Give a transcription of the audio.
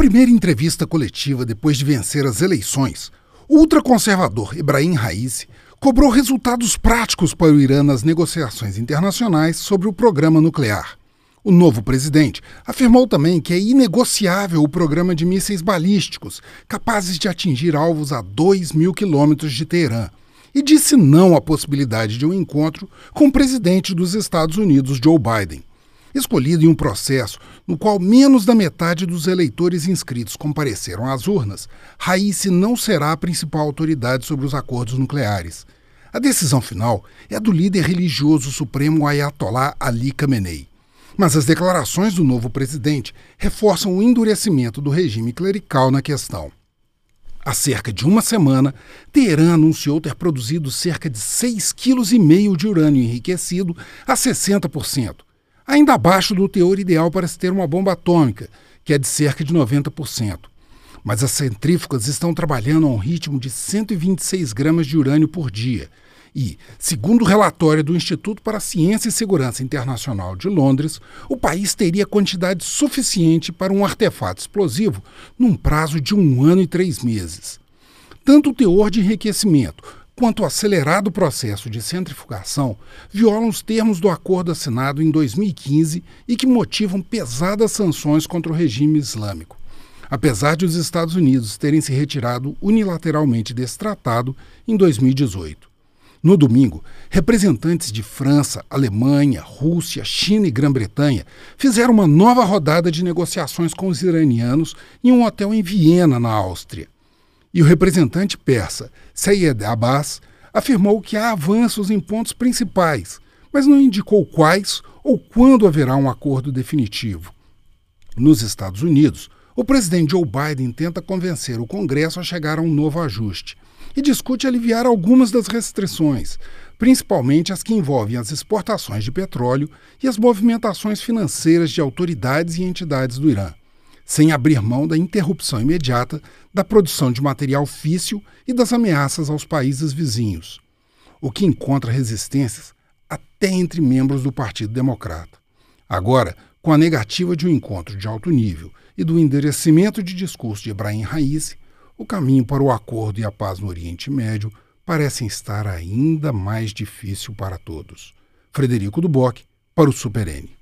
primeira entrevista coletiva depois de vencer as eleições, o ultraconservador Ibrahim Raisi cobrou resultados práticos para o Irã nas negociações internacionais sobre o programa nuclear. O novo presidente afirmou também que é inegociável o programa de mísseis balísticos, capazes de atingir alvos a 2 mil quilômetros de Teherã, e disse não à possibilidade de um encontro com o presidente dos Estados Unidos, Joe Biden. Escolhido em um processo no qual menos da metade dos eleitores inscritos compareceram às urnas, Raísse não será a principal autoridade sobre os acordos nucleares. A decisão final é do líder religioso supremo Ayatollah Ali Khamenei. Mas as declarações do novo presidente reforçam o endurecimento do regime clerical na questão. Há cerca de uma semana, Teherã anunciou ter produzido cerca de 6,5 kg de urânio enriquecido a 60%, ainda abaixo do teor ideal para se ter uma bomba atômica, que é de cerca de 90%. Mas as centrífugas estão trabalhando a um ritmo de 126 gramas de urânio por dia. E, segundo o relatório do Instituto para Ciência e Segurança Internacional de Londres, o país teria quantidade suficiente para um artefato explosivo num prazo de um ano e três meses. Tanto o teor de enriquecimento quanto o acelerado processo de centrifugação violam os termos do acordo assinado em 2015 e que motivam pesadas sanções contra o regime islâmico. Apesar de os Estados Unidos terem se retirado unilateralmente desse tratado em 2018. No domingo, representantes de França, Alemanha, Rússia, China e Grã-Bretanha fizeram uma nova rodada de negociações com os iranianos em um hotel em Viena, na Áustria. E o representante persa, Seyed Abbas, afirmou que há avanços em pontos principais, mas não indicou quais ou quando haverá um acordo definitivo. Nos Estados Unidos, o presidente Joe Biden tenta convencer o Congresso a chegar a um novo ajuste e discute aliviar algumas das restrições, principalmente as que envolvem as exportações de petróleo e as movimentações financeiras de autoridades e entidades do Irã sem abrir mão da interrupção imediata da produção de material físsil e das ameaças aos países vizinhos, o que encontra resistências até entre membros do Partido Democrata. Agora, com a negativa de um encontro de alto nível e do enderecimento de discurso de Ibrahim Raisi, o caminho para o acordo e a paz no Oriente Médio parecem estar ainda mais difícil para todos. Frederico Duboc, para o Super N.